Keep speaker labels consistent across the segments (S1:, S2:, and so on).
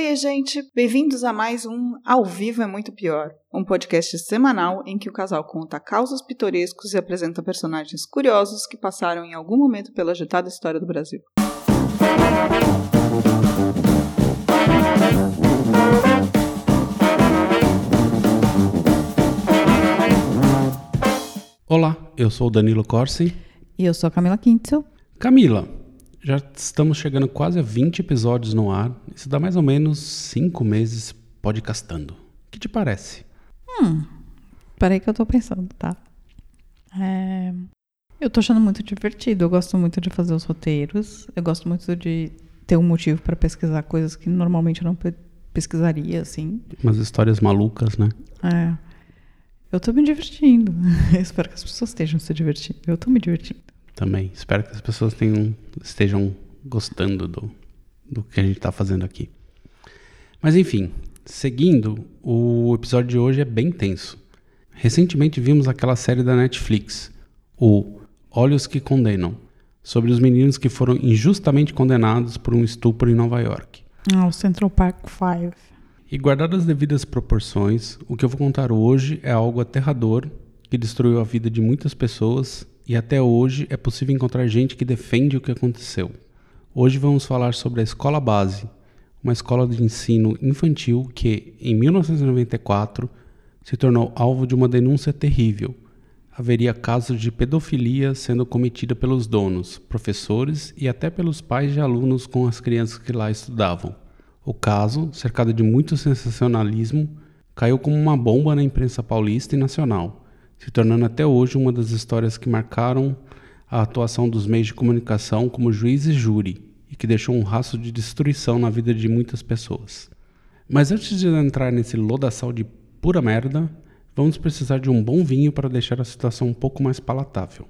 S1: Oi, gente! Bem-vindos a mais um Ao Vivo é Muito Pior, um podcast semanal em que o casal conta causos pitorescos e apresenta personagens curiosos que passaram em algum momento pela agitada história do Brasil.
S2: Olá, eu sou o Danilo Corsi.
S3: E eu sou a Camila Quintzel.
S2: Camila, já estamos chegando quase a 20 episódios no ar. Isso dá mais ou menos 5 meses podcastando. O que te parece?
S3: Hum, peraí que eu tô pensando, tá? É... Eu tô achando muito divertido. Eu gosto muito de fazer os roteiros. Eu gosto muito de ter um motivo para pesquisar coisas que normalmente eu não pe pesquisaria, assim.
S2: Umas histórias malucas, né?
S3: É. Eu tô me divertindo. Eu espero que as pessoas estejam se divertindo. Eu tô me divertindo
S2: também. Espero que as pessoas tenham, estejam gostando do, do que a gente está fazendo aqui. Mas enfim, seguindo, o episódio de hoje é bem tenso. Recentemente vimos aquela série da Netflix, o Olhos que Condenam, sobre os meninos que foram injustamente condenados por um estupro em Nova York.
S3: Ah, o Central Park Five.
S2: E guardadas as devidas proporções, o que eu vou contar hoje é algo aterrador que destruiu a vida de muitas pessoas e até hoje é possível encontrar gente que defende o que aconteceu. Hoje vamos falar sobre a Escola Base, uma escola de ensino infantil que, em 1994, se tornou alvo de uma denúncia terrível. Haveria casos de pedofilia sendo cometida pelos donos, professores e até pelos pais de alunos com as crianças que lá estudavam. O caso, cercado de muito sensacionalismo, caiu como uma bomba na imprensa paulista e nacional se tornando até hoje uma das histórias que marcaram a atuação dos meios de comunicação como juiz e júri e que deixou um rastro de destruição na vida de muitas pessoas. Mas antes de entrar nesse lodaçal de pura merda, vamos precisar de um bom vinho para deixar a situação um pouco mais palatável.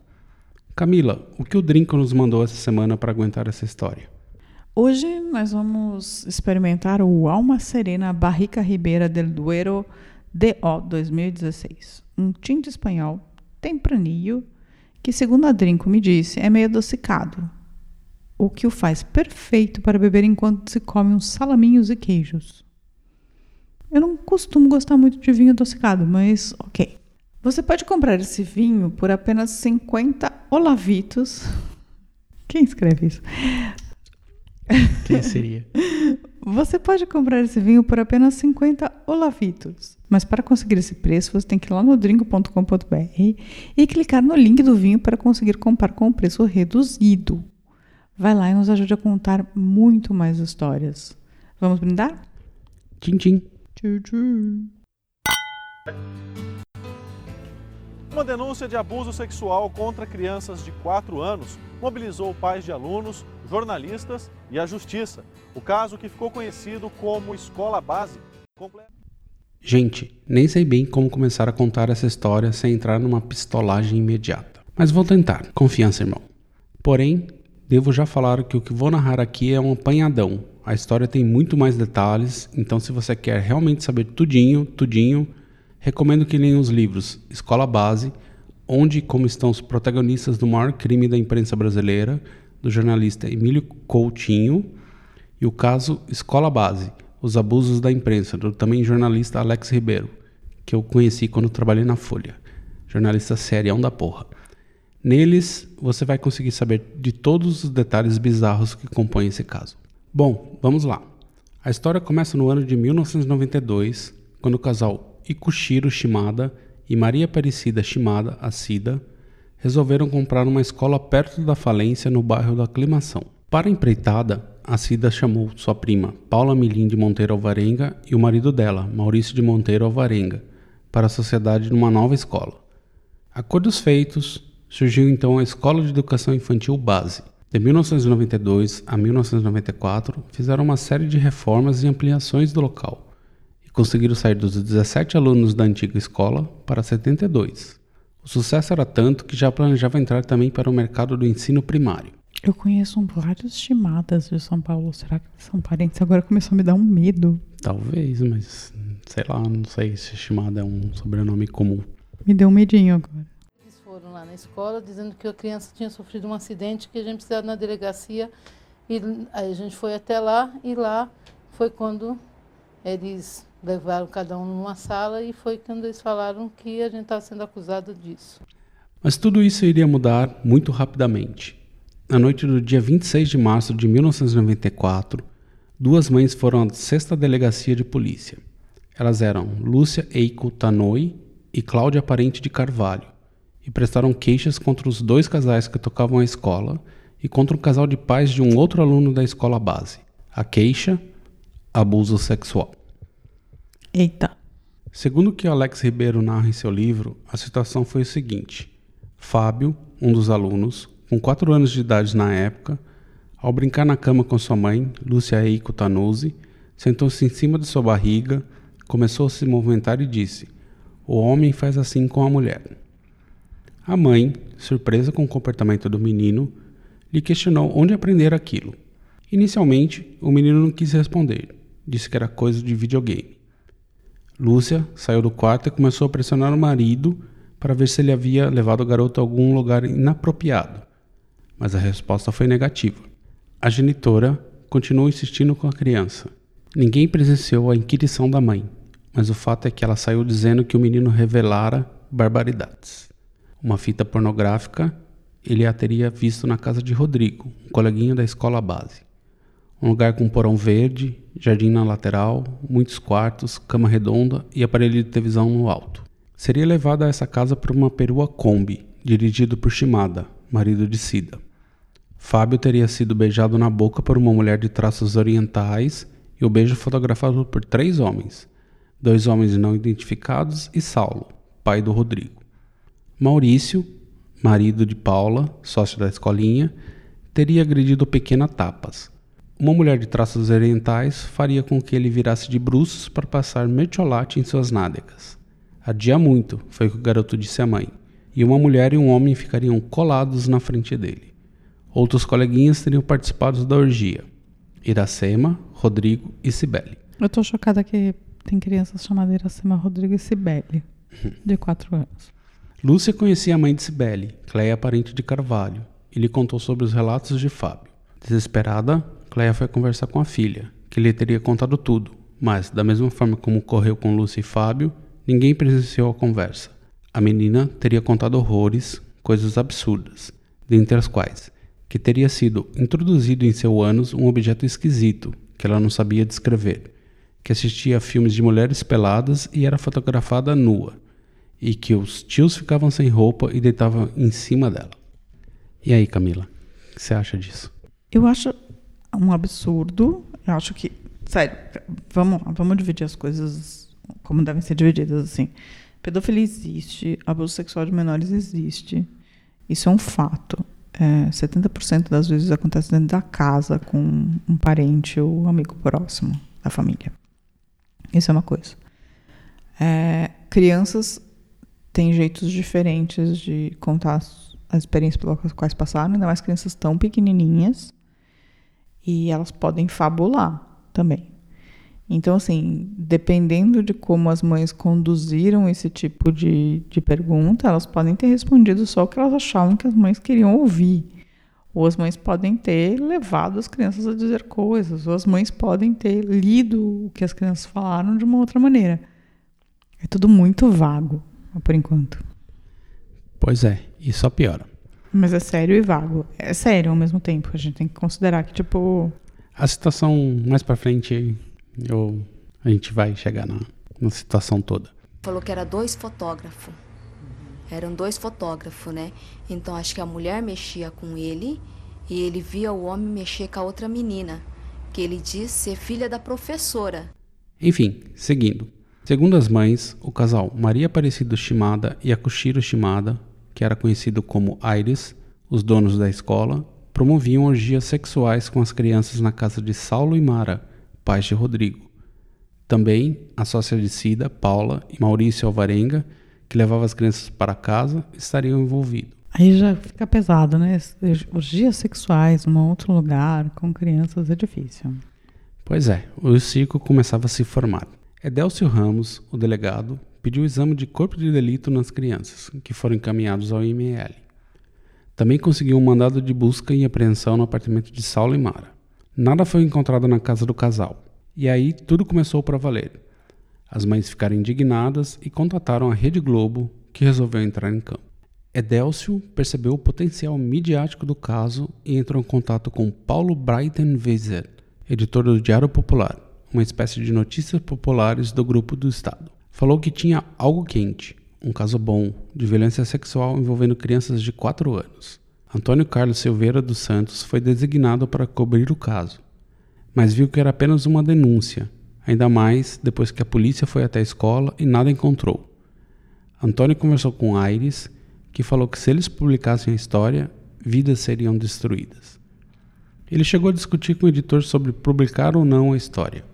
S2: Camila, o que o Drinco nos mandou essa semana para aguentar essa história?
S3: Hoje nós vamos experimentar o Alma Serena Barrica Ribeira del Duero DO 2016 um tinto espanhol tempranillo, que, segundo a Drinco me disse, é meio adocicado, o que o faz perfeito para beber enquanto se come uns salaminhos e queijos. Eu não costumo gostar muito de vinho adocicado, mas ok. Você pode comprar esse vinho por apenas 50 olavitos. Quem escreve isso?
S2: Quem seria?
S3: Você pode comprar esse vinho por apenas 50 olavitos. Mas para conseguir esse preço, você tem que ir lá no dringo.com.br e clicar no link do vinho para conseguir comprar com o preço reduzido. Vai lá e nos ajude a contar muito mais histórias. Vamos brindar?
S2: Tchim, tchim.
S3: Tchim, tchim.
S4: Uma denúncia de abuso sexual contra crianças de 4 anos mobilizou pais de alunos, jornalistas e a justiça. O caso que ficou conhecido como Escola Base.
S2: Gente, nem sei bem como começar a contar essa história sem entrar numa pistolagem imediata. Mas vou tentar, confiança, irmão. Porém, devo já falar que o que vou narrar aqui é um apanhadão. A história tem muito mais detalhes, então se você quer realmente saber tudinho, tudinho, recomendo que leia os livros Escola Base, onde e como estão os protagonistas do maior crime da imprensa brasileira, do jornalista Emílio Coutinho, e o caso Escola Base, os abusos da imprensa, do também jornalista Alex Ribeiro, que eu conheci quando trabalhei na Folha. Jornalista serião da porra. Neles, você vai conseguir saber de todos os detalhes bizarros que compõem esse caso. Bom, vamos lá. A história começa no ano de 1992, quando o casal Ikushiro Shimada e Maria Aparecida Shimada Asida resolveram comprar uma escola perto da falência no bairro da Aclimação. Para a empreitada, a Cida chamou sua prima, Paula Milim de Monteiro Alvarenga, e o marido dela, Maurício de Monteiro Alvarenga, para a sociedade numa nova escola. A cor dos feitos, surgiu então a Escola de Educação Infantil Base. De 1992 a 1994, fizeram uma série de reformas e ampliações do local conseguiram sair dos 17 alunos da antiga escola para 72. O sucesso era tanto que já planejava entrar também para o mercado do ensino primário.
S3: Eu conheço vários chimadas de São Paulo. Será que são parentes? Agora começou a me dar um medo.
S2: Talvez, mas sei lá, não sei se chimada é um sobrenome comum.
S3: Me deu um medinho agora.
S5: Eles foram lá na escola dizendo que a criança tinha sofrido um acidente que a gente precisava na delegacia. E aí a gente foi até lá e lá foi quando eles levaram cada um numa sala e foi quando eles falaram que a gente estava sendo acusado disso.
S2: Mas tudo isso iria mudar muito rapidamente. Na noite do dia 26 de março de 1994, duas mães foram à sexta delegacia de polícia. Elas eram Lúcia Eiko Tanoi e Cláudia Parente de Carvalho, e prestaram queixas contra os dois casais que tocavam a escola e contra o casal de pais de um outro aluno da escola base. A queixa: abuso sexual.
S3: Eita.
S2: Segundo o que Alex Ribeiro narra em seu livro, a situação foi o seguinte: Fábio, um dos alunos, com 4 anos de idade na época, ao brincar na cama com sua mãe, Lúcia Eiko Tanuzzi, sentou-se em cima de sua barriga, começou a se movimentar e disse: O homem faz assim com a mulher. A mãe, surpresa com o comportamento do menino, lhe questionou onde aprender aquilo. Inicialmente, o menino não quis responder, disse que era coisa de videogame. Lúcia saiu do quarto e começou a pressionar o marido para ver se ele havia levado o garoto a algum lugar inapropriado, mas a resposta foi negativa. A genitora continuou insistindo com a criança. Ninguém presenciou a inquirição da mãe, mas o fato é que ela saiu dizendo que o menino revelara barbaridades. Uma fita pornográfica ele a teria visto na casa de Rodrigo, um coleguinha da escola base. Um lugar com porão verde, jardim na lateral, muitos quartos, cama redonda e aparelho de televisão no alto. Seria levado a essa casa por uma perua Kombi, dirigido por Shimada, marido de Sida. Fábio teria sido beijado na boca por uma mulher de traços orientais e o beijo fotografado por três homens, dois homens não identificados e Saulo, pai do Rodrigo. Maurício, marido de Paula, sócio da escolinha, teria agredido Pequena Tapas. Uma mulher de traços orientais faria com que ele virasse de bruços para passar mertiolate em suas nádegas. Adia muito, foi o que o garoto disse à mãe, e uma mulher e um homem ficariam colados na frente dele. Outros coleguinhas teriam participado da orgia. Iracema, Rodrigo e Cibele.
S3: Eu tô chocada que tem crianças chamadas Iracema, Rodrigo e Cibele, de 4 anos.
S2: Lúcia conhecia a mãe de Cibele, Cleia parente de Carvalho, e lhe contou sobre os relatos de Fábio. Desesperada, Cleia foi conversar com a filha, que lhe teria contado tudo, mas, da mesma forma como ocorreu com Lúcia e Fábio, Ninguém presenciou a conversa. A menina teria contado horrores, coisas absurdas, dentre as quais que teria sido introduzido em seu ânus um objeto esquisito que ela não sabia descrever, que assistia a filmes de mulheres peladas e era fotografada nua, e que os tios ficavam sem roupa e deitavam em cima dela. E aí, Camila, o que você acha disso?
S3: Eu acho um absurdo. Eu acho que. Sério, vamos, vamos dividir as coisas como devem ser divididas assim. Pedofilia existe, abuso sexual de menores existe. Isso é um fato. É, 70% das vezes acontece dentro da casa com um parente ou um amigo próximo da família. Isso é uma coisa. É, crianças têm jeitos diferentes de contar as experiências pelas quais passaram, ainda mais crianças tão pequenininhas. E elas podem fabular também. Então, assim, dependendo de como as mães conduziram esse tipo de, de pergunta, elas podem ter respondido só o que elas achavam que as mães queriam ouvir. Ou as mães podem ter levado as crianças a dizer coisas, ou as mães podem ter lido o que as crianças falaram de uma outra maneira. É tudo muito vago, por enquanto.
S2: Pois é, e só piora.
S3: Mas é sério e vago. É sério ao mesmo tempo. A gente tem que considerar que, tipo.
S2: A situação mais pra frente ou a gente vai chegar na, na situação toda?
S6: Falou que era dois fotógrafos. Eram dois fotógrafos, né? Então acho que a mulher mexia com ele e ele via o homem mexer com a outra menina, que ele diz ser filha da professora.
S2: Enfim, seguindo. Segundo as mães, o casal Maria Aparecido Shimada e Akushiro Shimada, que era conhecido como Iris, os donos da escola, promoviam orgias sexuais com as crianças na casa de Saulo e Mara, pais de Rodrigo. Também a sócia de Cida, Paula e Maurício Alvarenga, que levava as crianças para casa, estariam envolvidos.
S3: Aí já fica pesado, né? Os dias sexuais, num outro lugar, com crianças, é difícil.
S2: Pois é, o circo começava a se formar. Edélcio Ramos, o delegado, pediu exame de corpo de delito nas crianças, que foram encaminhados ao IML. Também conseguiu um mandado de busca e apreensão no apartamento de Saulo e Mara. Nada foi encontrado na casa do casal, E aí tudo começou para valer. As mães ficaram indignadas e contataram a Rede Globo, que resolveu entrar em campo. Edélcio percebeu o potencial midiático do caso e entrou em contato com Paulo Breitenwieser, editor do Diário Popular, uma espécie de notícias populares do Grupo do Estado. Falou que tinha algo quente, um caso bom, de violência sexual envolvendo crianças de 4 anos. Antônio Carlos Silveira dos Santos foi designado para cobrir o caso, mas viu que era apenas uma denúncia, ainda mais depois que a polícia foi até a escola e nada encontrou. Antônio conversou com Aires que falou que se eles publicassem a história, vidas seriam destruídas. Ele chegou a discutir com o editor sobre publicar ou não a história.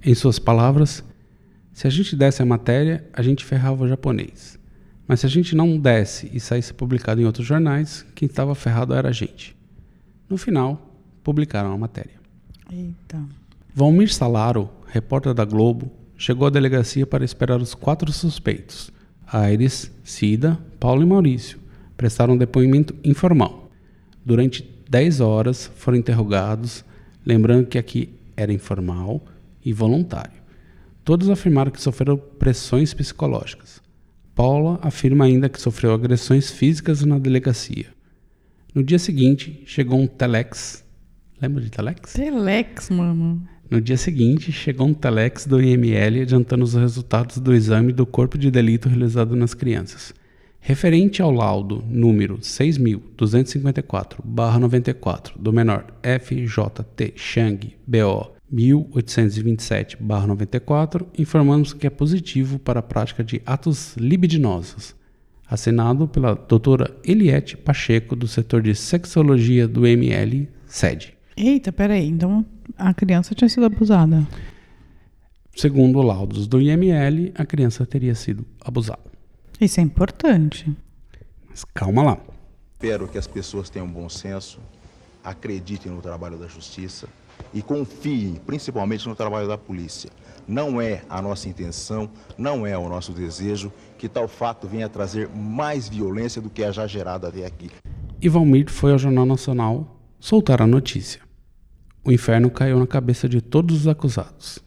S2: Em suas palavras, se a gente desse a matéria, a gente ferrava o japonês. Mas se a gente não desse e saísse publicado em outros jornais, quem estava ferrado era a gente. No final, publicaram a matéria.
S3: Eita.
S2: Valmir Salaro, repórter da Globo, chegou à delegacia para esperar os quatro suspeitos, Aires, Cida, Paulo e Maurício prestaram um depoimento informal. Durante 10 horas foram interrogados, lembrando que aqui era informal e voluntário. Todos afirmaram que sofreram pressões psicológicas. Paula afirma ainda que sofreu agressões físicas na delegacia. No dia seguinte, chegou um telex. Lembra de telex?
S3: Telex, mano.
S2: No dia seguinte, chegou um telex do IML adiantando os resultados do exame do corpo de delito realizado nas crianças. Referente ao laudo número 6.254-94 do menor FJT Chang BO 1827-94, informamos que é positivo para a prática de atos libidinosos. Assinado pela doutora Eliette Pacheco, do setor de sexologia do ML, sede.
S3: Eita, peraí. Então a criança tinha sido abusada.
S2: Segundo laudos do IML, a criança teria sido abusada.
S3: Isso é importante.
S2: Mas calma lá.
S7: Espero que as pessoas tenham bom senso, acreditem no trabalho da justiça e confiem principalmente no trabalho da polícia. Não é a nossa intenção, não é o nosso desejo que tal fato venha trazer mais violência do que a já gerada até aqui.
S2: E Valmir foi ao Jornal Nacional soltar a notícia. O inferno caiu na cabeça de todos os acusados.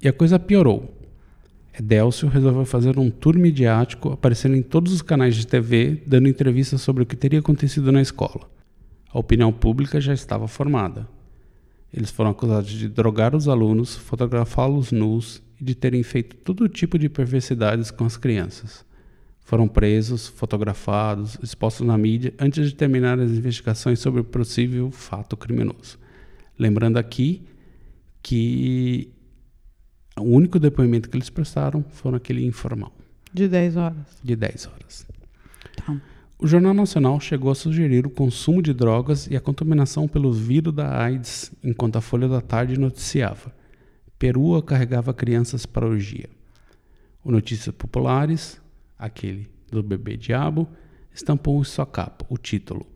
S2: E a coisa piorou. Edélcio resolveu fazer um tour midiático, aparecendo em todos os canais de TV, dando entrevistas sobre o que teria acontecido na escola. A opinião pública já estava formada. Eles foram acusados de drogar os alunos, fotografá-los nus e de terem feito todo tipo de perversidades com as crianças. Foram presos, fotografados, expostos na mídia antes de terminar as investigações sobre o possível fato criminoso. Lembrando aqui que o único depoimento que eles prestaram foi aquele informal.
S3: De 10 horas.
S2: De 10 horas.
S3: Tá.
S2: O Jornal Nacional chegou a sugerir o consumo de drogas e a contaminação pelo vírus da AIDS, enquanto a Folha da Tarde noticiava. Perua carregava crianças para orgia. O Notícias Populares, aquele do bebê diabo, estampou em sua capa o título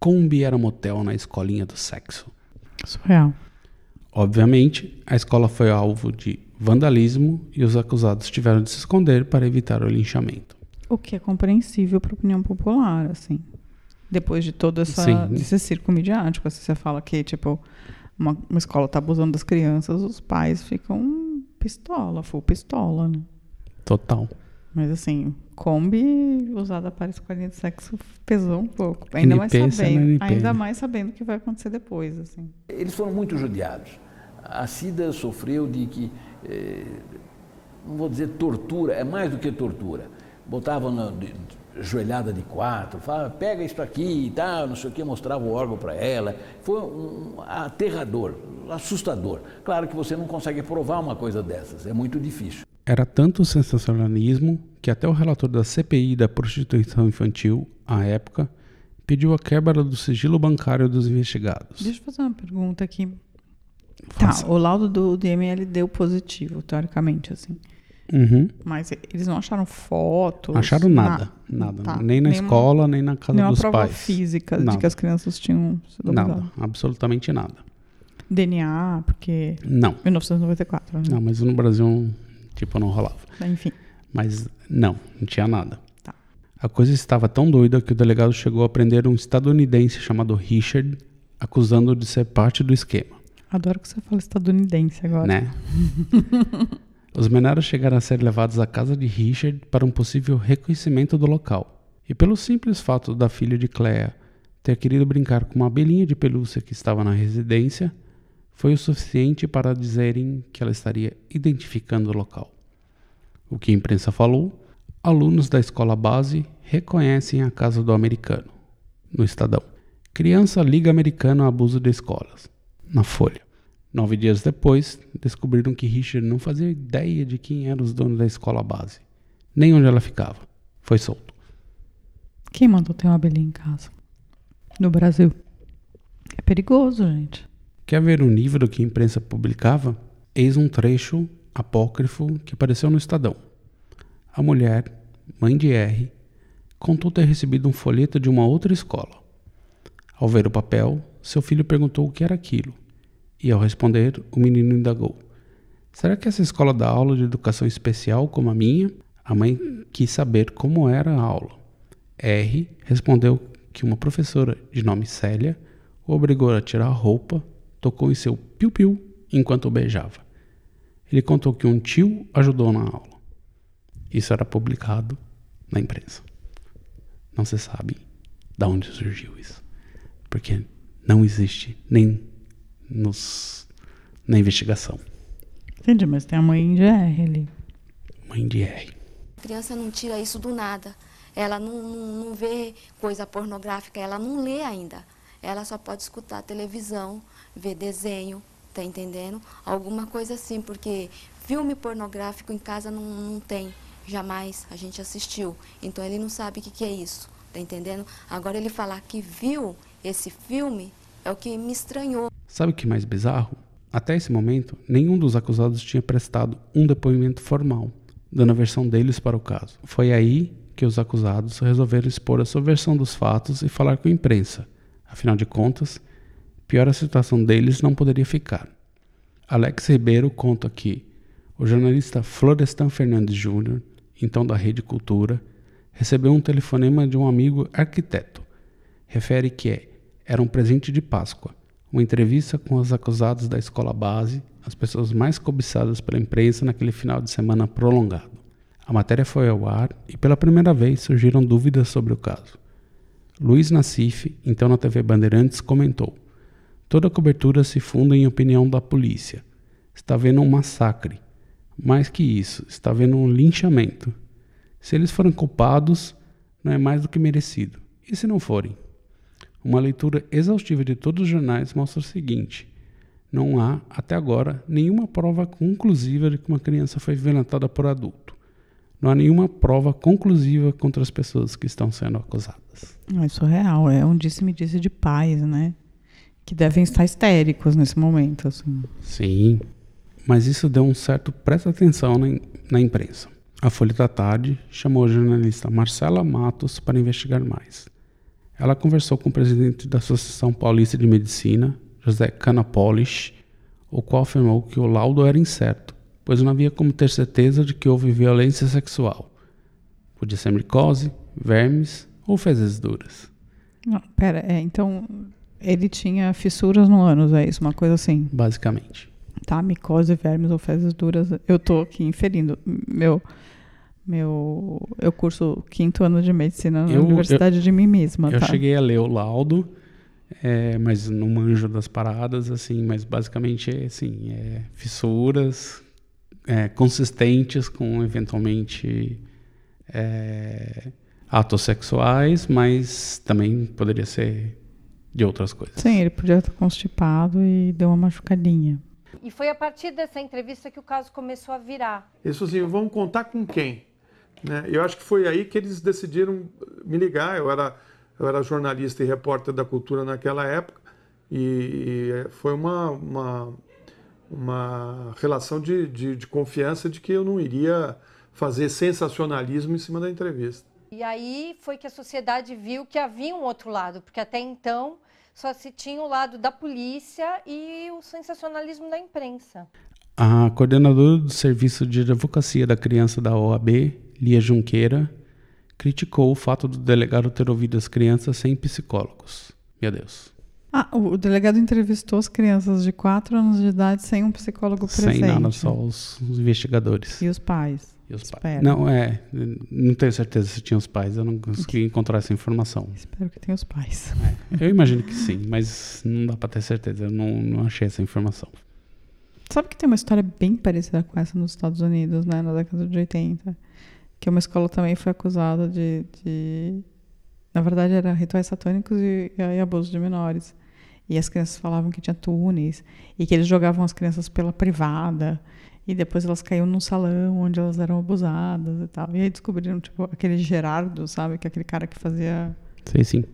S2: Combi era motel na escolinha do sexo.
S3: Surreal.
S2: Obviamente, a escola foi alvo de vandalismo e os acusados tiveram de se esconder para evitar o linchamento.
S3: O que é compreensível para a opinião popular, assim. Depois de todo essa,
S2: Sim.
S3: esse circo midiático, assim, você fala que, tipo, uma, uma escola está abusando das crianças, os pais ficam pistola, full pistola, né?
S2: Total.
S3: Mas assim, Kombi usada para escolinha de sexo pesou um pouco. Ainda mais sabendo, ainda mais sabendo o que vai acontecer depois, assim.
S8: Eles foram muito judiados. A Cida sofreu de que, eh, não vou dizer tortura, é mais do que tortura. Botavam na de, joelhada de quatro, falava, pega isso aqui e tal, não sei o que, mostrava o órgão para ela. Foi um, aterrador, assustador. Claro que você não consegue provar uma coisa dessas, é muito difícil.
S2: Era tanto o sensacionalismo que até o relator da CPI da prostituição infantil, à época, pediu a quebra do sigilo bancário dos investigados.
S3: Deixa eu fazer uma pergunta aqui.
S2: Faça.
S3: Tá, o laudo do DML deu positivo, teoricamente, assim.
S2: Uhum.
S3: Mas eles não acharam fotos?
S2: Acharam nada,
S3: na-
S2: nada.
S3: tá.
S2: Nem na
S3: Nenhuma-
S2: escola, nem na casa dos
S3: prova
S2: pais.
S3: física de
S2: Nada.
S3: que as crianças tinham sido
S2: Nada,
S3: abusadas.
S2: absolutamente nada.
S3: DNA, porque
S2: Não,
S3: 1994, né?
S2: não, mas no Brasil, tipo, não rolava.
S3: Enfim.
S2: Mas não, não tinha nada.
S3: Tá.
S2: A coisa estava tão doida que o delegado chegou a prender um estadunidense chamado Richard, acusando-o de ser parte do esquema.
S3: Adoro que você fala estadunidense agora.
S2: Né? Os menores chegaram a ser levados à casa de Richard para um possível reconhecimento do local. E pelo simples fato da filha de Clea ter querido brincar com uma abelhinha de pelúcia que estava na residência, foi o suficiente para dizerem que ela estaria identificando o local. O que a imprensa falou, alunos da escola base reconhecem a casa do americano, no Estadão. Criança liga americano a abuso de escolas, na Folha. Nove dias depois, descobriram que Richard não fazia ideia de quem eram os donos da escola base, nem onde ela ficava. Foi solto.
S3: Quem mandou ter uma abelhinha em casa? No Brasil. É perigoso, gente.
S2: Quer ver o nível do que a imprensa publicava? Eis um trecho apócrifo que apareceu no Estadão. A mulher, mãe de R, contou ter recebido um folheto de uma outra escola. Ao ver o papel, seu filho perguntou o que era aquilo. E ao responder, o menino indagou: Será que essa escola dá aula de educação especial como a minha? A mãe quis saber como era a aula. R respondeu que uma professora de nome Célia o obrigou a tirar a roupa, tocou em seu piu-piu enquanto o beijava. Ele contou que um tio ajudou na aula. Isso era publicado na imprensa. Não se sabe de onde surgiu isso, porque não existe nem nos, na investigação.
S3: Entendi, mas tem a mãe de R ali.
S2: Mãe de R.
S6: A criança não tira isso do nada. Ela não, não, não vê coisa pornográfica, ela não lê ainda. Ela só pode escutar televisão, ver desenho, tá entendendo? Alguma coisa assim, porque filme pornográfico em casa não, não tem, jamais a gente assistiu. Então ele não sabe o que, que é isso, tá entendendo? Agora ele falar que viu esse filme é o que me estranhou.
S2: Sabe o que é mais bizarro? Até esse momento, nenhum dos acusados tinha prestado um depoimento formal, dando a versão deles para o caso. Foi aí que os acusados resolveram expor a sua versão dos fatos e falar com a imprensa. Afinal de contas, pior a situação deles não poderia ficar. Alex Ribeiro conta que o jornalista Florestan Fernandes Jr., então da Rede Cultura, recebeu um telefonema de um amigo arquiteto. Refere que é, era um presente de Páscoa, uma entrevista com os acusados da escola base, as pessoas mais cobiçadas pela imprensa naquele final de semana prolongado. A matéria foi ao ar e pela primeira vez surgiram dúvidas sobre o caso. Luiz Nassif, então na TV Bandeirantes, comentou: Toda a cobertura se funda em opinião da polícia. Está havendo um massacre. Mais que isso, está havendo um linchamento. Se eles forem culpados, não é mais do que merecido. E se não forem? Uma leitura exaustiva de todos os jornais mostra o seguinte: não há, até agora, nenhuma prova conclusiva de que uma criança foi violentada por adulto. Não há nenhuma prova conclusiva contra as pessoas que estão sendo acusadas.
S3: É surreal, é um disse-me-disse de pais, né? Que devem estar histéricos nesse momento. Assim.
S2: Sim, mas isso deu um certo presta atenção na, na imprensa. A Folha da Tarde chamou a jornalista Marcela Matos para investigar mais. Ela conversou com o presidente da Associação Paulista de Medicina, José Canapolis, o qual afirmou que o laudo era incerto pois não havia como ter certeza de que houve violência sexual. Podia ser micose, vermes ou fezes duras.
S3: Não, pera, é, então ele tinha fissuras no ânus, é isso? Uma coisa assim?
S2: Basicamente.
S3: Tá, micose, vermes ou fezes duras. Eu tô aqui inferindo. Meu, meu, eu curso quinto ano de medicina na
S2: Eu-
S3: Universidade de mim mesma,
S2: Eu
S3: tá?
S2: cheguei a ler o laudo, é, mas não manjo das paradas, assim, mas basicamente é assim, é fissuras é, consistentes com eventualmente é, atos sexuais, mas também poderia ser de outras coisas.
S3: Sim, ele podia estar constipado e deu uma machucadinha.
S9: E foi a partir dessa entrevista que o caso começou a virar.
S10: Falaram assim, vamos contar com quem? Né? Eu acho que foi aí que eles decidiram me ligar. Eu era, eu era jornalista e repórter da cultura naquela época e foi uma, uma, uma relação de, de, de confiança de que eu não iria fazer sensacionalismo em cima da entrevista.
S9: E aí foi que a sociedade viu que havia um outro lado, porque até então só se tinha o lado da polícia e o sensacionalismo da imprensa.
S2: A coordenadora do Serviço de Advocacia da Criança da OAB, Lia Junqueira, criticou o fato do delegado ter ouvido as crianças sem psicólogos. Meu Deus.
S3: Ah, o delegado entrevistou as crianças de 4 anos de idade sem um psicólogo presente.
S2: Sem nada, só os, os investigadores.
S3: E os pais.
S2: E os pais. Não, é. Não tenho certeza se tinha os pais, eu não consegui encontrar essa informação.
S3: Espero que tenha os pais.
S2: Eu imagino que sim, mas não dá pra ter certeza, eu não, não achei essa informação.
S3: Sabe que tem uma história bem parecida com essa nos Estados Unidos, né? Na década de 80. Que uma escola também foi acusada de. de- na verdade, era rituais satânicos e, e abuso de menores. E as crianças falavam que tinha túneis. E que eles jogavam as crianças pela privada. E depois elas caíam num salão onde elas eram abusadas e tal. E aí descobriram, tipo, aquele Gerardo, sabe? Que é aquele cara que fazia.
S2: Sei sim.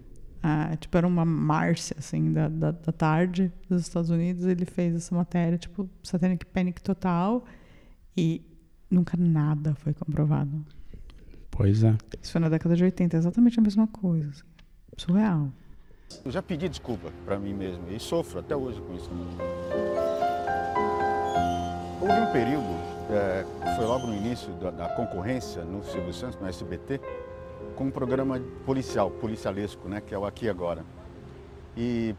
S3: Ah, tipo, era uma Márcia, assim, da, da, da tarde dos Estados Unidos. Ele fez essa matéria, tipo, Satanic Panic total. E nunca nada foi comprovado.
S2: Pois é.
S3: Isso foi na década de 80, exatamente a mesma coisa. assim. Surreal.
S11: Eu já pedi desculpa para mim mesmo e sofro até hoje com isso. Houve um período, é, foi logo no início da, da concorrência no Silvio Santos, no SBT, com um programa policial, policialesco, né, que é o Aqui Agora. E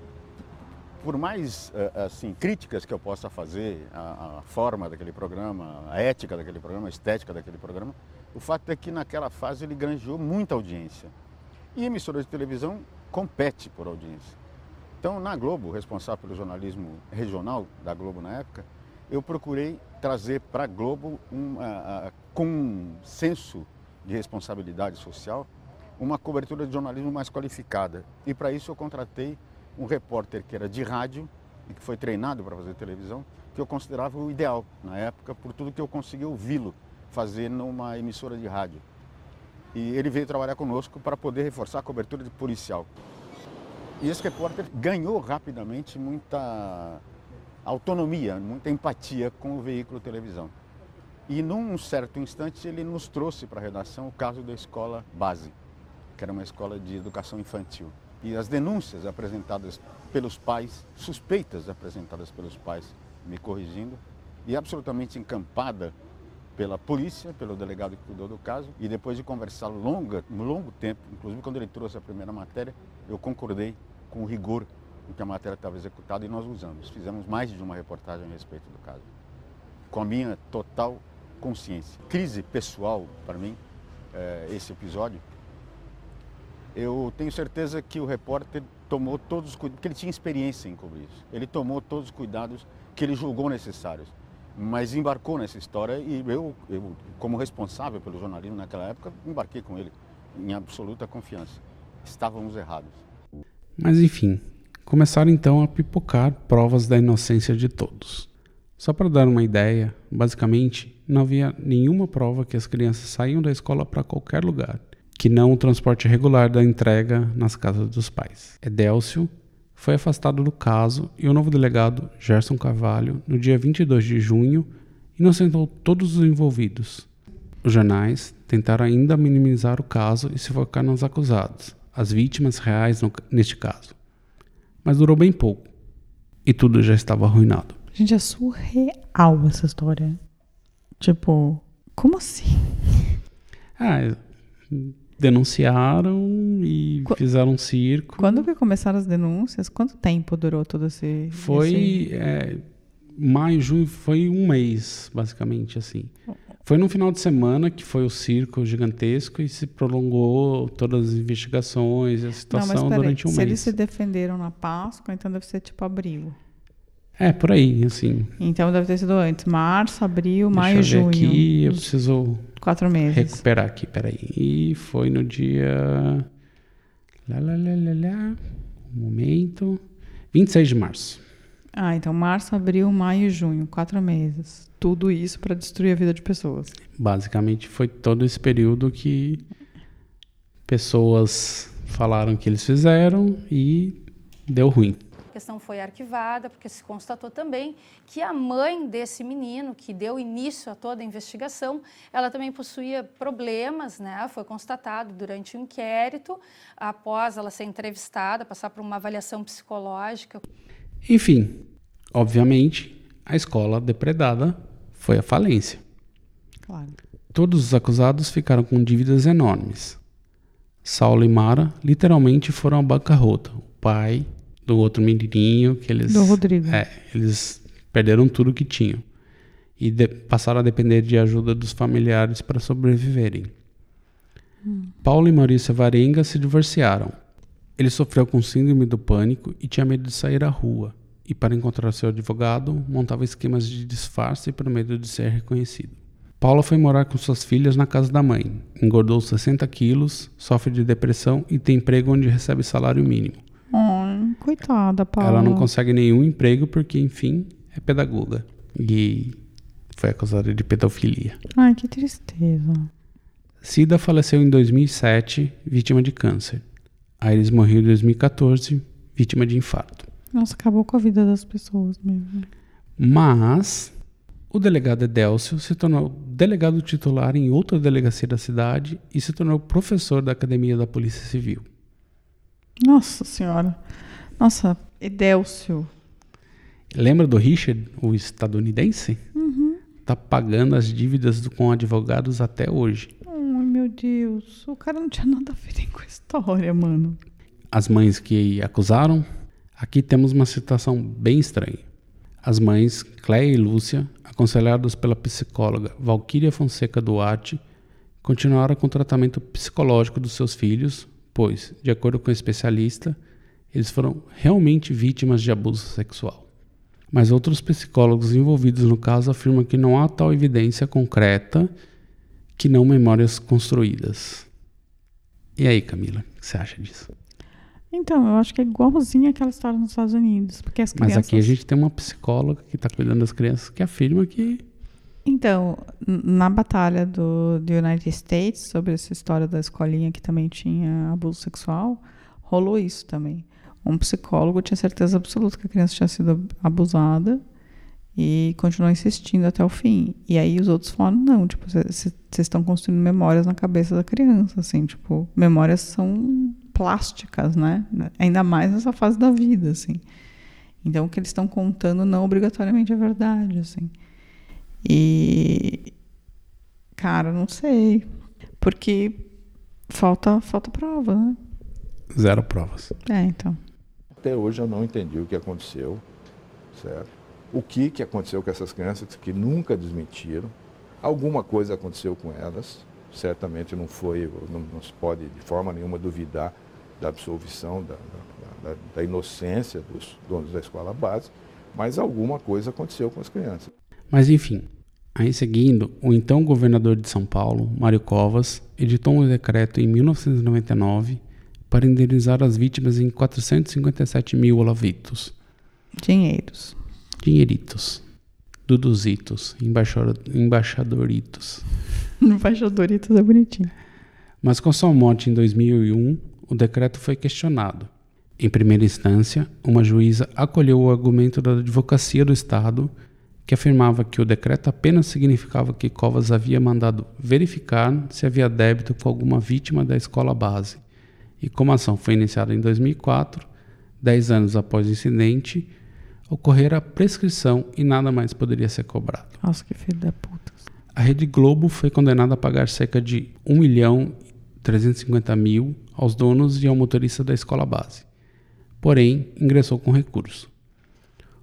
S11: por mais é, assim críticas que eu possa fazer à, à forma daquele programa, à ética daquele programa, à estética daquele programa, o fato é que naquela fase ele granjeou muita audiência. E emissora de televisão compete por audiência. Então, na Globo, responsável pelo jornalismo regional da Globo na época, eu procurei trazer para a Globo, um, ah, ah, com um senso de responsabilidade social, uma cobertura de jornalismo mais qualificada. E para isso eu contratei um repórter que era de rádio e que foi treinado para fazer televisão, que eu considerava o ideal na época, por tudo que eu consegui ouvi-lo fazer numa emissora de rádio. E ele veio trabalhar conosco para poder reforçar a cobertura de policial. E esse repórter ganhou rapidamente muita autonomia, muita empatia com o veículo televisão. E num certo instante ele nos trouxe para a redação o caso da escola base, que era uma escola de educação infantil. E as denúncias apresentadas pelos pais, suspeitas apresentadas pelos pais, me corrigindo, e absolutamente encampada pela polícia, pelo delegado que cuidou do caso, e depois de conversar longa, longo tempo, inclusive quando ele trouxe a primeira matéria, eu concordei com o rigor com que a matéria estava executada e nós usamos. Fizemos mais de uma reportagem a respeito do caso, com a minha total consciência. Crise pessoal para mim, eh, esse episódio, eu tenho certeza que o repórter tomou todos os cuidados, porque ele tinha experiência em cobrir isso. Ele tomou todos os cuidados que ele julgou necessários, mas embarcou nessa história e eu, eu como responsável pelo jornalismo naquela época, embarquei com ele em absoluta confiança. Estávamos errados.
S2: Mas enfim, começaram então a pipocar provas da inocência de todos. Só para dar uma ideia, basicamente não havia nenhuma prova que as crianças saíam da escola para qualquer lugar, que não o transporte regular da entrega nas casas dos pais. Edélcio foi afastado do caso e o novo delegado, Gerson Carvalho, no dia 22 de junho, inocentou todos os envolvidos. Os jornais tentaram ainda minimizar o caso e se focar nos acusados, as vítimas reais no- neste caso. Mas durou bem pouco e tudo já estava arruinado.
S3: Gente, é surreal essa história. Tipo, como assim?
S2: Ah, denunciaram e
S3: Qu-
S2: fizeram um circo.
S3: Quando que começaram as denúncias? Quanto tempo durou todo esse.
S2: Foi
S3: esse-
S2: é, maio, junho, foi um mês, basicamente, assim. Foi num final de semana que foi o circo gigantesco e se prolongou todas as investigações e a
S3: Não,
S2: situação
S3: mas peraí,
S2: durante um
S3: se
S2: mês.
S3: eles se defenderam na Páscoa, então deve ser tipo abril.
S2: É, por aí, assim.
S3: Então deve ter sido antes. Março, abril,
S2: Deixa
S3: maio,
S2: eu ver
S3: junho.
S2: aqui, eu preciso
S3: Quatro meses.
S2: recuperar aqui, peraí. E foi no dia. Lá, lá, lá, lá, lá. Um momento. 26 de março.
S3: Ah, então março, abril, maio, junho. Quatro meses. Tudo isso pra destruir a vida de pessoas.
S2: Basicamente foi todo esse período que pessoas falaram que eles fizeram e deu ruim.
S12: A questão foi arquivada, porque se constatou também que a mãe desse menino, que deu início a toda a investigação, ela também possuía problemas, né? Foi constatado durante o inquérito, após ela ser entrevistada, passar por uma avaliação psicológica.
S2: Enfim, obviamente, a escola depredada foi a falência.
S3: Claro.
S2: Todos os acusados ficaram com dívidas enormes. Saulo e Mara literalmente foram à bancarrota. O pai do outro menininho que eles
S3: Do Rodrigo.
S2: É, eles perderam tudo que tinham e de- passaram a depender de ajuda dos familiares para sobreviverem. Paulo e Maurícia Varenga se divorciaram. Ele sofreu com síndrome do pânico e tinha medo de sair à rua. E para encontrar seu advogado, montava esquemas de disfarce por medo de ser reconhecido. Paula foi morar com suas filhas na casa da mãe. Engordou 60 quilos, sofre de depressão e tem emprego onde recebe salário mínimo.
S3: Coitada, Paula.
S2: Ela não consegue nenhum emprego porque, enfim, é pedagoga. E foi acusada de pedofilia.
S3: Ai, que tristeza.
S2: Cida faleceu em 2007, vítima de câncer. Aires morreu em 2014, vítima de infarto.
S3: Nossa, acabou com a vida das pessoas mesmo.
S2: Mas o delegado Edélcio se tornou delegado titular em outra delegacia da cidade e se tornou professor da Academia da Polícia Civil.
S3: Nossa senhora. Nossa, Edélcio.
S2: Lembra do Richard, o estadunidense?
S3: Uhum.
S2: Tá pagando as dívidas do- com advogados até hoje.
S3: Ai, meu Deus. O cara não tinha nada a ver com a história, mano.
S2: As mães que acusaram, aqui temos uma situação bem estranha. As mães Cléia e Lúcia, aconselhadas pela psicóloga Valquíria Fonseca Duarte, continuaram com o tratamento psicológico dos seus filhos, pois, de acordo com o especialista, eles foram realmente vítimas de abuso sexual. Mas outros psicólogos envolvidos no caso afirmam que não há tal evidência concreta que não memórias construídas. E aí, Camila, o que você acha disso?
S3: Então, eu acho que é igualzinho aquela história nos Estados Unidos. Porque as
S2: Mas
S3: crianças...
S2: aqui a gente tem uma psicóloga que está cuidando das crianças que afirma que
S3: Então, na batalha do, do United States, sobre essa história da escolinha que também tinha abuso sexual, rolou isso também. Um psicólogo tinha certeza absoluta que a criança tinha sido ab- abusada e continuou insistindo até o fim. E aí os outros falaram, não, tipo, vocês estão construindo memórias na cabeça da criança, assim, tipo, memórias são plásticas, né? Ainda mais nessa fase da vida, assim. Então, o que eles estão contando não obrigatoriamente é verdade, assim. E cara, não sei, porque falta falta prova, né?
S2: zero provas.
S3: É, então.
S13: Até hoje eu não entendi o que aconteceu, certo? O que, que aconteceu com essas crianças que nunca desmentiram. Alguma coisa aconteceu com elas, certamente não foi, não, não se pode de forma nenhuma duvidar da absolvição, da, da, da- da inocência dos donos da escola base, mas alguma coisa aconteceu com as crianças.
S2: Mas enfim, aí seguindo, o então governador de São Paulo, Mário Covas, editou um decreto em 1999 para indenizar as vítimas em 457 mil olavitos.
S3: Dinheiros.
S2: Dinheiritos. Duduzitos. Embaixador, embaixadoritos.
S3: Embaixadoritos é bonitinho.
S2: Mas com sua morte em 2001, o decreto foi questionado. Em primeira instância, uma juíza acolheu o argumento da advocacia do Estado, que afirmava que o decreto apenas significava que Covas havia mandado verificar se havia débito com alguma vítima da escola base. E como a ação foi iniciada em 2004, dez anos após o incidente, ocorrera a prescrição e nada mais poderia ser cobrado.
S3: Nossa, que filho da puta.
S2: A Rede Globo foi condenada a pagar cerca de 1 milhão 350 mil aos donos e ao motorista da escola base. Porém, ingressou com recurso.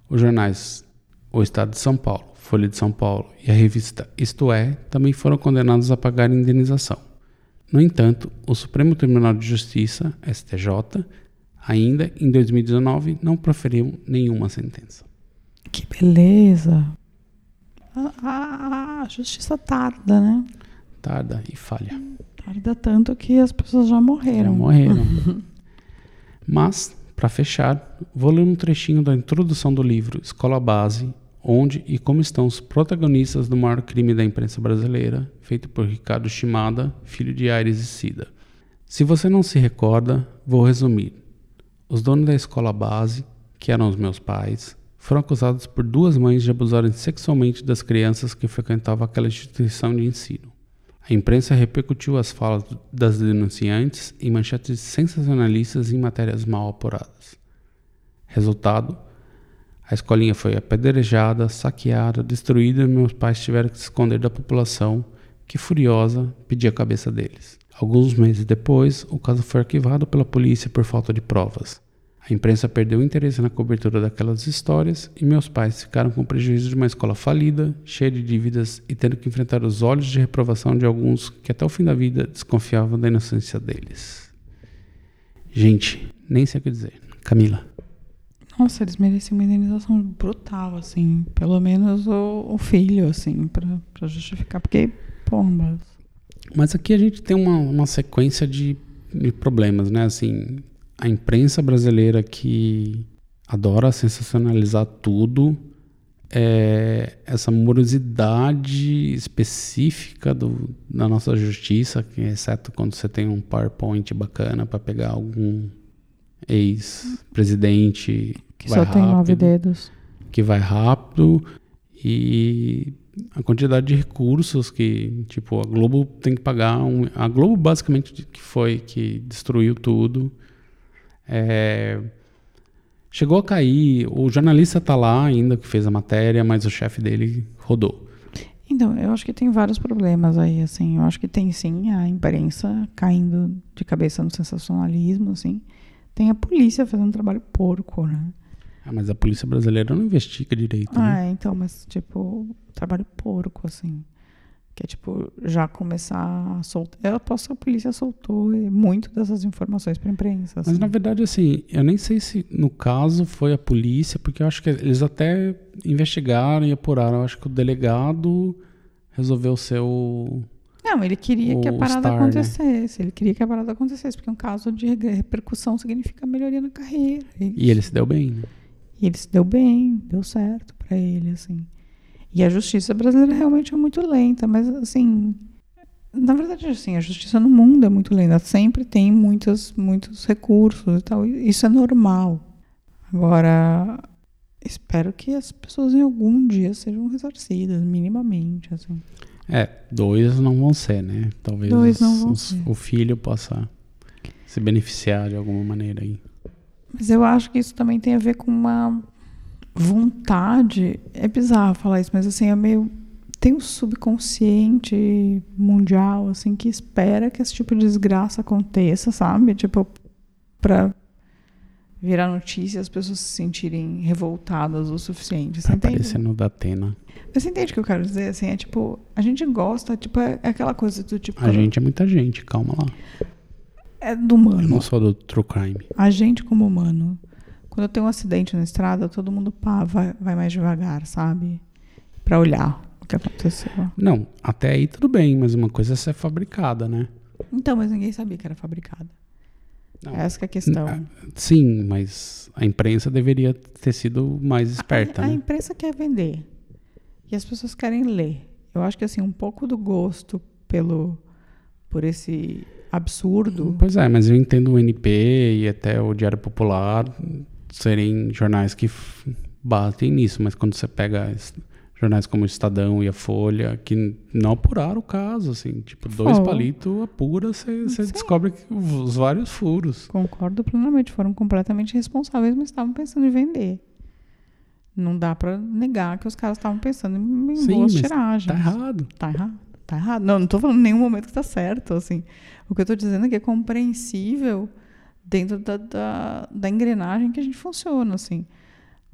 S2: Os jornais O Estado de São Paulo, Folha de São Paulo e a revista Isto É também foram condenados a pagar indenização. No entanto, o Supremo Tribunal de Justiça, STJ, ainda em 2019 não proferiu nenhuma sentença.
S3: Que beleza. A, a- a justiça tarda, né?
S2: Tarda e falha.
S3: Tarda tanto que as pessoas já morreram.
S2: Já morreram. Mas, para fechar, vou ler um trechinho da introdução do livro Escola Base, onde e como estão os protagonistas do maior crime da imprensa brasileira, feito por Ricardo Shimada, filho de Aires e Cida. Se você não se recorda, vou resumir. Os donos da escola base, que eram os meus pais, foram acusados por duas mães de abusarem sexualmente das crianças que frequentavam aquela instituição de ensino. A imprensa repercutiu as falas das denunciantes em manchetes sensacionalistas em matérias mal apuradas. Resultado: a escolinha foi apedrejada, saqueada, destruída e meus pais tiveram que se esconder da população, que furiosa pedia a cabeça deles. Alguns meses depois, o caso foi arquivado pela polícia por falta de provas. A imprensa perdeu o interesse na cobertura daquelas histórias e meus pais ficaram com prejuízo de uma escola falida, cheia de dívidas e tendo que enfrentar os olhos de reprovação de alguns que até o fim da vida desconfiavam da inocência deles. Gente, nem sei o que dizer. Camila.
S3: Nossa, eles merecem uma indenização brutal, assim. Pelo menos o, o filho, assim, pra justificar. Porque, pombas.
S2: Mas aqui a gente tem uma, uma sequência de, de problemas, né? Assim, a imprensa brasileira que adora sensacionalizar tudo, é essa morosidade específica do, da nossa justiça, que exceto quando você tem um PowerPoint bacana para pegar algum ex-presidente
S3: que só rápido, tem nove dedos,
S2: que vai rápido e a quantidade de recursos que tipo a Globo tem que pagar um, a Globo basicamente que foi que destruiu tudo é, chegou a cair, o jornalista está lá ainda que fez a matéria, mas o chefe dele rodou.
S3: Então, eu acho que tem vários problemas aí, assim. Eu acho que tem sim a imprensa caindo de cabeça no sensacionalismo, assim. Tem a polícia fazendo trabalho porco, né?
S2: Ah, mas a polícia brasileira não investiga direito.
S3: Ah,
S2: né?
S3: é, então, mas tipo, trabalho porco, assim. Que é tipo, já começar a soltar. Eu aposto que a polícia soltou muito dessas informações para a imprensa.
S2: Assim. Mas na verdade, assim, eu nem sei se no caso foi a polícia, porque eu acho que eles até investigaram e apuraram. Eu acho que o delegado resolveu ser o.
S3: Não, ele queria que a parada star, né? acontecesse. Né? Ele queria que a parada acontecesse, porque um caso de repercussão significa melhoria na carreira.
S2: É e ele se deu bem, né?
S3: E ele se deu bem, deu certo para ele, assim. E a justiça brasileira realmente é muito lenta, mas assim, na verdade, assim, a justiça no mundo é muito lenta, sempre tem muitos, muitos recursos e tal, isso é normal. Agora, espero que as pessoas em algum dia sejam ressarcidas, minimamente, assim.
S2: É, dois não vão ser, né? Talvez
S3: os,
S2: o filho possa se beneficiar de alguma maneira aí.
S3: Mas eu acho que isso também tem a ver com uma vontade. É bizarro falar isso, mas assim, é meio. Tem um subconsciente mundial, assim, que espera que esse tipo de desgraça aconteça, sabe? Tipo, pra virar notícia as pessoas se sentirem revoltadas o suficiente. Você
S2: pra aparecer no Datena.
S3: Mas você entende o que eu quero dizer? Assim, é tipo, a gente gosta, tipo, é, é aquela coisa do tipo.
S2: A gente é muita gente, calma lá.
S3: É do humano. Eu
S2: não sou do true crime.
S3: A gente como humano quando tem um acidente na estrada, todo mundo pá, vai, vai mais devagar, sabe? Para olhar o que aconteceu.
S2: Não, até aí tudo bem, mas uma coisa é ser fabricada, né?
S3: Então, mas ninguém sabia que era fabricada. Não, Essa é a questão.
S2: Sim, mas a imprensa deveria ter sido mais esperta.
S3: A, a
S2: né?
S3: imprensa quer vender. E as pessoas querem ler. Eu acho que assim, um pouco do gosto pelo por esse absurdo.
S2: Pois é, mas eu entendo o NP e até o Diário Popular serem jornais que batem nisso, mas quando você pega jornais como o Estadão e a Folha, que não apuraram o caso, assim, tipo, dois palitos apura, você descobre os vários furos.
S3: Concordo plenamente, foram completamente responsáveis, mas estavam pensando em vender. Não dá para negar que os caras estavam pensando em, Sim, boas tiragens.
S2: Tá errado.
S3: Tá errado. Tá errado. Não, não tô falando em nenhum momento que tá certo, assim. O que eu tô dizendo é que é compreensível dentro da, da, da engrenagem que a gente funciona, assim.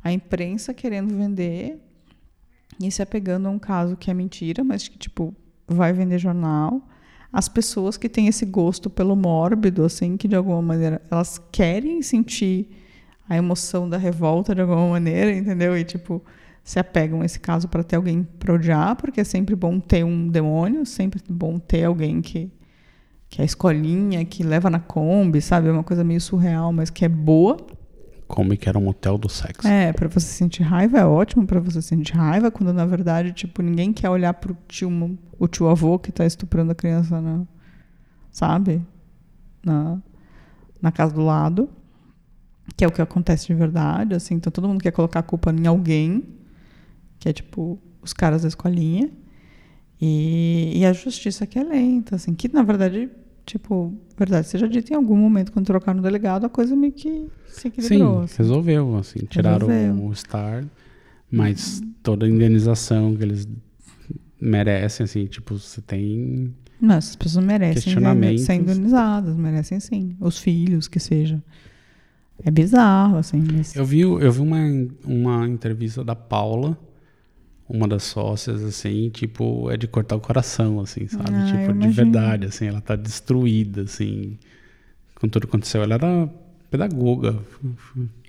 S3: A imprensa querendo vender e se apegando a um caso que é mentira, mas que, tipo, vai vender jornal. As pessoas que têm esse gosto pelo mórbido, assim, que de alguma maneira elas querem sentir a emoção da revolta de alguma maneira, entendeu? E, tipo, se apegam a esse caso para ter alguém para odiar, porque é sempre bom ter um demônio, sempre bom ter alguém que que é a escolinha que leva na Kombi, sabe? É uma coisa meio surreal, mas que é boa.
S2: Kombi que era um motel do sexo.
S3: É, para você sentir raiva é ótimo para você sentir raiva, quando na verdade, tipo, ninguém quer olhar pro tio, o tio avô que tá estuprando a criança, na, sabe? Na, na casa do lado. Que é o que acontece de verdade, assim. Então todo mundo quer colocar a culpa em alguém, que é tipo os caras da escolinha. E, e a justiça que é lenta, assim, que na verdade tipo, verdade seja dita, em algum momento, quando trocaram o delegado, a coisa meio que se equilibrou.
S2: Sim, resolveu, assim, tiraram resolveu. o Star, mas toda a indenização que eles merecem, assim, tipo, você tem...
S3: Não, essas pessoas merecem ser indenizadas, merecem sim, os filhos, que seja. É bizarro, assim. Mas...
S2: Eu vi, eu vi uma, uma entrevista da Paula, uma das sócias, assim, tipo, é de cortar o coração, assim, sabe?
S3: Ah,
S2: tipo, de verdade, assim, ela tá destruída, assim, com tudo que aconteceu. Ela era pedagoga.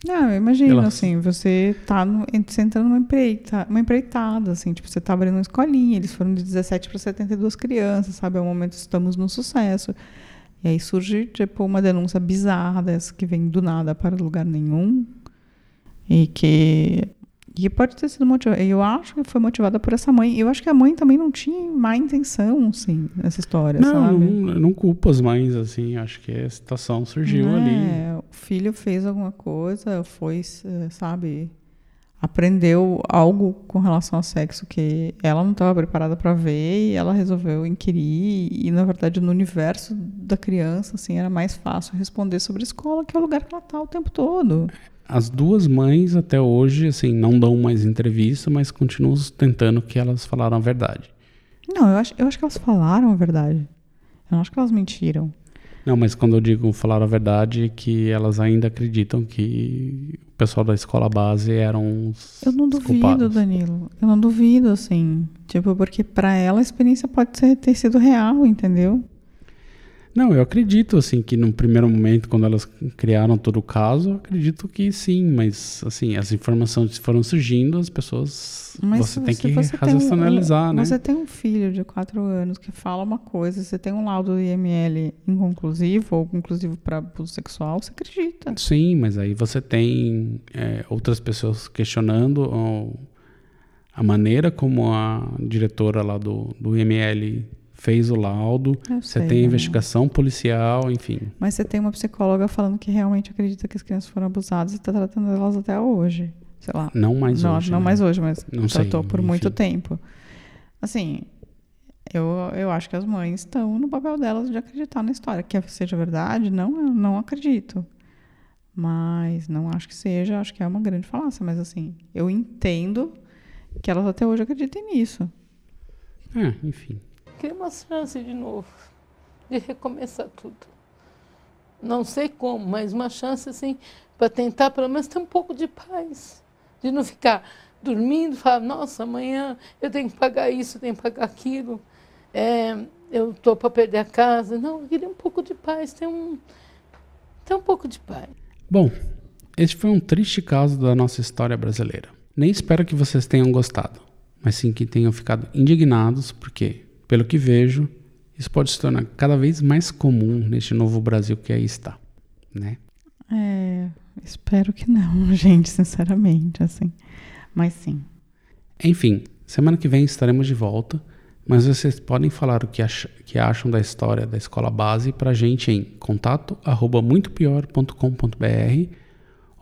S3: Não, eu imagino,
S2: Ela-
S3: assim, você tá no, você entra numa empreita, uma empreitada, assim, tipo, você tá abrindo uma escolinha, eles foram de 17 para 72 crianças, sabe? É o momento estamos no sucesso. E aí surge, tipo, uma denúncia bizarra dessa que vem do nada para lugar nenhum e que e pode ter sido motivada. Eu acho que foi motivada por essa mãe. Eu acho que a mãe também não tinha má intenção, assim, nessa história,
S2: Não,
S3: sabe?
S2: não, não culpo as mães, assim, acho que a situação surgiu ali.
S3: É, o filho fez alguma coisa, foi, eh, sabe, aprendeu algo com relação ao sexo que ela não estava preparada para ver e ela resolveu inquirir e na verdade no universo da criança assim era mais fácil responder sobre a escola que é o lugar que ela tá o tempo todo.
S2: As duas mães até hoje, assim, não dão mais entrevista, mas continuam tentando que elas falaram a verdade.
S3: Não, eu acho, eu acho que elas falaram a verdade. Eu não acho que elas mentiram.
S2: Não, mas quando eu digo falar a verdade, é que elas ainda acreditam que o pessoal da escola base eram os
S3: Eu não duvido,
S2: culpados.
S3: Danilo. Eu não duvido, assim. Tipo, porque pra ela a experiência pode ser, ter sido real, entendeu?
S2: Não, eu acredito, assim, que no primeiro momento, quando elas criaram todo o caso, eu acredito que sim, mas, assim, as informações foram surgindo, as pessoas,
S3: Mas
S2: você tem que
S3: você tem um-
S2: racionalizar, né?
S3: Você tem um filho de quatro anos que fala uma coisa, você tem um laudo do IML inconclusivo ou conclusivo para abuso sexual, você acredita.
S2: Sim, mas aí você tem é, outras pessoas questionando ó, a maneira como a diretora lá do, do IML fez o laudo. Você
S3: sei,
S2: tem
S3: né?
S2: investigação policial, enfim.
S3: Mas você tem uma psicóloga falando que realmente acredita que as crianças foram abusadas e está tratando elas até hoje. Sei lá.
S2: Não mais
S3: não,
S2: hoje,
S3: Não
S2: né?
S3: mais hoje, mas
S2: Não sei,
S3: tratou por muito
S2: enfim.
S3: tempo. Assim, eu, eu acho que as mães estão no papel delas de acreditar na história. Que seja verdade, não, eu não acredito. Mas não acho que seja, acho que é uma grande falácia. Mas assim, eu entendo que elas até hoje acreditem nisso.
S2: É, enfim.
S5: Queria uma chance de novo, de recomeçar tudo. Não sei como, mas uma chance assim, para tentar pelo menos ter um pouco de paz. De não ficar dormindo, falar, nossa, amanhã eu tenho que pagar isso, tenho que pagar aquilo, é, eu estou para perder a casa. Não, eu queria um pouco de paz, ter um, ter um pouco de paz.
S2: Bom, este foi um triste caso da nossa história brasileira. Nem espero que vocês tenham gostado, mas sim que tenham ficado indignados, porque, pelo que vejo, isso pode se tornar cada vez mais comum neste novo Brasil que aí está, né?
S3: É, espero que não, gente, sinceramente, assim. Mas sim.
S2: Enfim, semana que vem estaremos de volta, mas vocês podem falar o que, ach que acham da história da escola base pra gente em contato arroba muitopior.com.br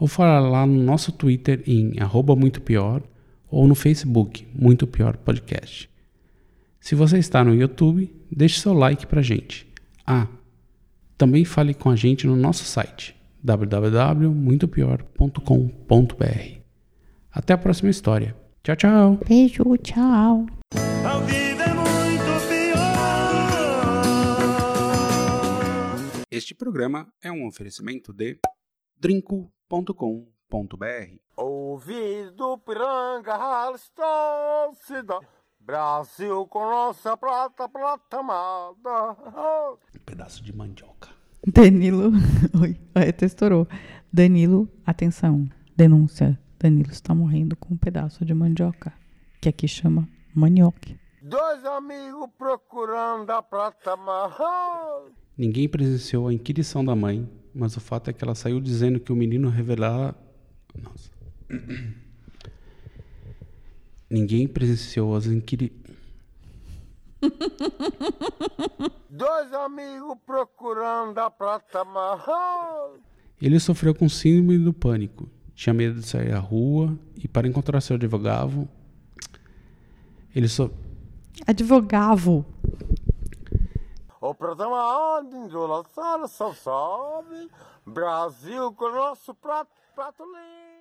S2: ou falar lá no nosso Twitter em arroba muito pior ou no Facebook Muito Pior Podcast. Se você está no YouTube, deixe seu like pra gente. Ah, também fale com a gente no nosso site www.muitopior.com.br. Até a próxima história. Tchau, tchau.
S3: Beijo, tchau.
S14: É muito pior.
S2: Este programa é um oferecimento de drinco.com.br.
S14: Ouvido piranga, ralistou Brasil com nossa prata, prata amada.
S2: Um pedaço de mandioca.
S3: Danilo. Oi, a Eta estourou. Danilo, atenção. Denúncia. Danilo está morrendo com um pedaço de mandioca, que aqui chama manioca.
S14: Dois amigos procurando a prata amada.
S2: Ninguém presenciou a inquirição da mãe, mas o fato é que ela saiu dizendo que o menino revelara. Nossa. Ninguém presenciou as inquiri...
S14: Dois amigos procurando a prata amada.
S2: Ele sofreu com síndrome do pânico, tinha medo de sair à rua e para encontrar seu advogado, ele so...
S3: Advogavo.
S14: O programa onde endulaçar só sobe. Brasil com nosso prato, prato lindo.